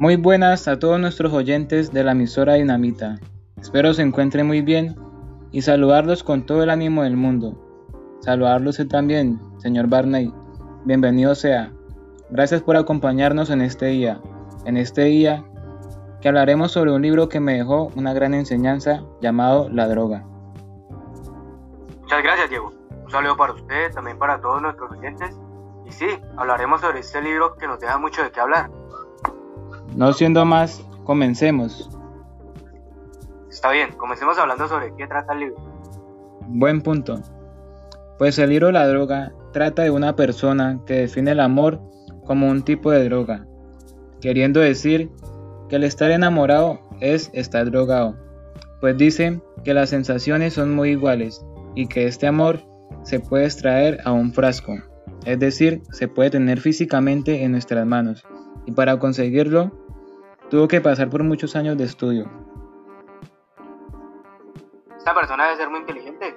Muy buenas a todos nuestros oyentes de la emisora Dinamita. Espero se encuentren muy bien y saludarlos con todo el ánimo del mundo. Saludarlos también, señor Barney. Bienvenido sea. Gracias por acompañarnos en este día. En este día que hablaremos sobre un libro que me dejó una gran enseñanza llamado La droga. Muchas gracias, Diego. Un saludo para usted, también para todos nuestros oyentes. Y sí, hablaremos sobre este libro que nos deja mucho de qué hablar. No siendo más, comencemos. Está bien, comencemos hablando sobre qué trata el libro. Buen punto. Pues el libro La droga trata de una persona que define el amor como un tipo de droga, queriendo decir que el estar enamorado es estar drogado, pues dice que las sensaciones son muy iguales y que este amor se puede extraer a un frasco, es decir, se puede tener físicamente en nuestras manos, y para conseguirlo tuvo que pasar por muchos años de estudio. Esta persona debe ser muy inteligente,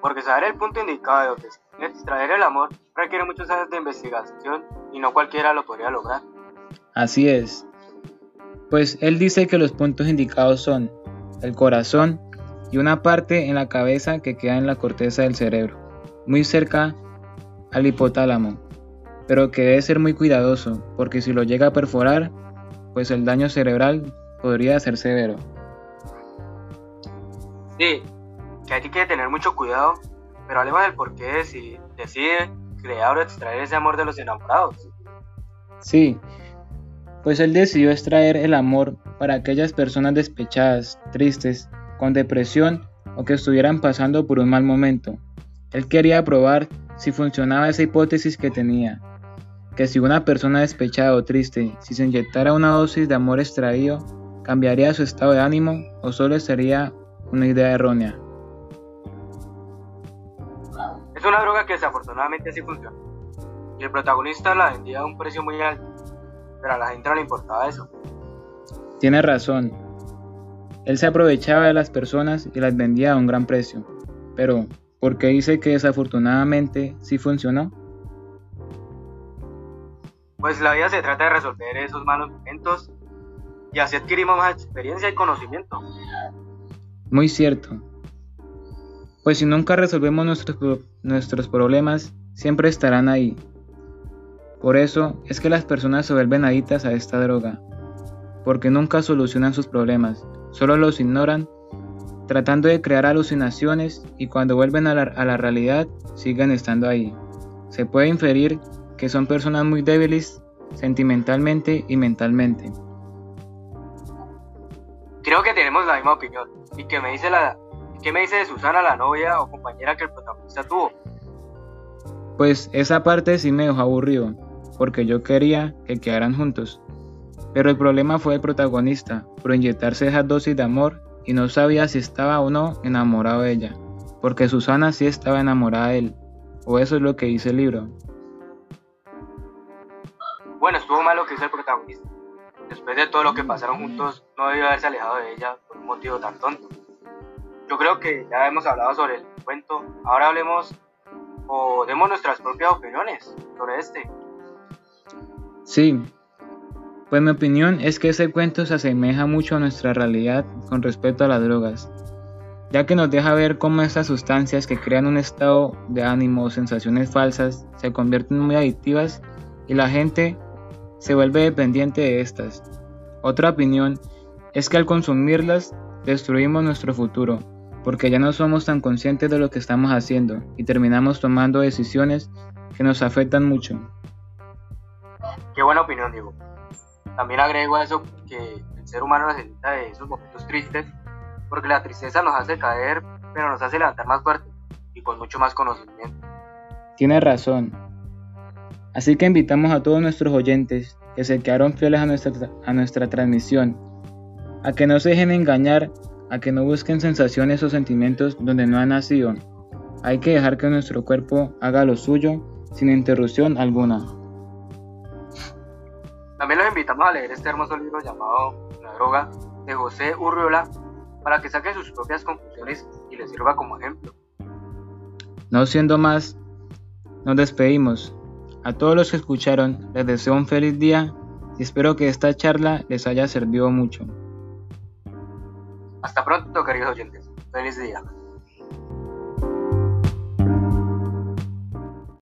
porque saber el punto indicado de extraer el amor requiere muchos años de investigación y no cualquiera lo podría lograr. Así es. Pues él dice que los puntos indicados son el corazón y una parte en la cabeza que queda en la corteza del cerebro, muy cerca al hipotálamo, pero que debe ser muy cuidadoso, porque si lo llega a perforar, pues el daño cerebral podría ser severo. Sí, que hay que tener mucho cuidado, pero hablemos del por qué si decide crear o extraer ese amor de los enamorados. Sí, pues él decidió extraer el amor para aquellas personas despechadas, tristes, con depresión o que estuvieran pasando por un mal momento. Él quería probar si funcionaba esa hipótesis que tenía, que si una persona despechada o triste, si se inyectara una dosis de amor extraído, cambiaría su estado de ánimo o solo sería una idea errónea. Es una droga que desafortunadamente sí funciona. Y el protagonista la vendía a un precio muy alto, pero a la gente no le importaba eso. Tiene razón. Él se aprovechaba de las personas y las vendía a un gran precio. Pero, ¿por qué dice que desafortunadamente sí funcionó? Pues la vida se trata de resolver esos malos momentos y así adquirimos más experiencia y conocimiento. Muy cierto. Pues si nunca resolvemos nuestros, nuestros problemas, siempre estarán ahí. Por eso es que las personas se vuelven adictas a esta droga, porque nunca solucionan sus problemas, solo los ignoran, tratando de crear alucinaciones y cuando vuelven a la, a la realidad siguen estando ahí. Se puede inferir que son personas muy débiles sentimentalmente y mentalmente. Creo que tenemos la misma opinión. ¿Y qué me dice, la, qué me dice de Susana, la novia o compañera que el protagonista tuvo? Pues esa parte sí me dejó aburrido, porque yo quería que quedaran juntos. Pero el problema fue el protagonista, por inyectarse esa dosis de amor y no sabía si estaba o no enamorado de ella, porque Susana sí estaba enamorada de él, o eso es lo que dice el libro. Bueno, estuvo mal lo que hizo el protagonista. Después de todo lo que pasaron juntos, no debió haberse alejado de ella por un motivo tan tonto. Yo creo que ya hemos hablado sobre el cuento. Ahora hablemos o demos nuestras propias opiniones sobre este. Sí, pues mi opinión es que ese cuento se asemeja mucho a nuestra realidad con respecto a las drogas, ya que nos deja ver cómo estas sustancias que crean un estado de ánimo o sensaciones falsas se convierten muy adictivas y la gente se vuelve dependiente de estas. Otra opinión es que al consumirlas destruimos nuestro futuro, porque ya no somos tan conscientes de lo que estamos haciendo y terminamos tomando decisiones que nos afectan mucho. Qué buena opinión, Diego. También agrego a eso que el ser humano necesita de esos momentos tristes, porque la tristeza nos hace caer, pero nos hace levantar más fuerte y con mucho más conocimiento. Tiene razón, Así que invitamos a todos nuestros oyentes que se quedaron fieles a nuestra, a nuestra transmisión, a que no se dejen engañar, a que no busquen sensaciones o sentimientos donde no han nacido. Hay que dejar que nuestro cuerpo haga lo suyo sin interrupción alguna. También los invitamos a leer este hermoso libro llamado La droga de José Urriola para que saquen sus propias conclusiones y les sirva como ejemplo. No siendo más, nos despedimos. A todos los que escucharon, les deseo un feliz día y espero que esta charla les haya servido mucho. Hasta pronto, queridos oyentes. Feliz día.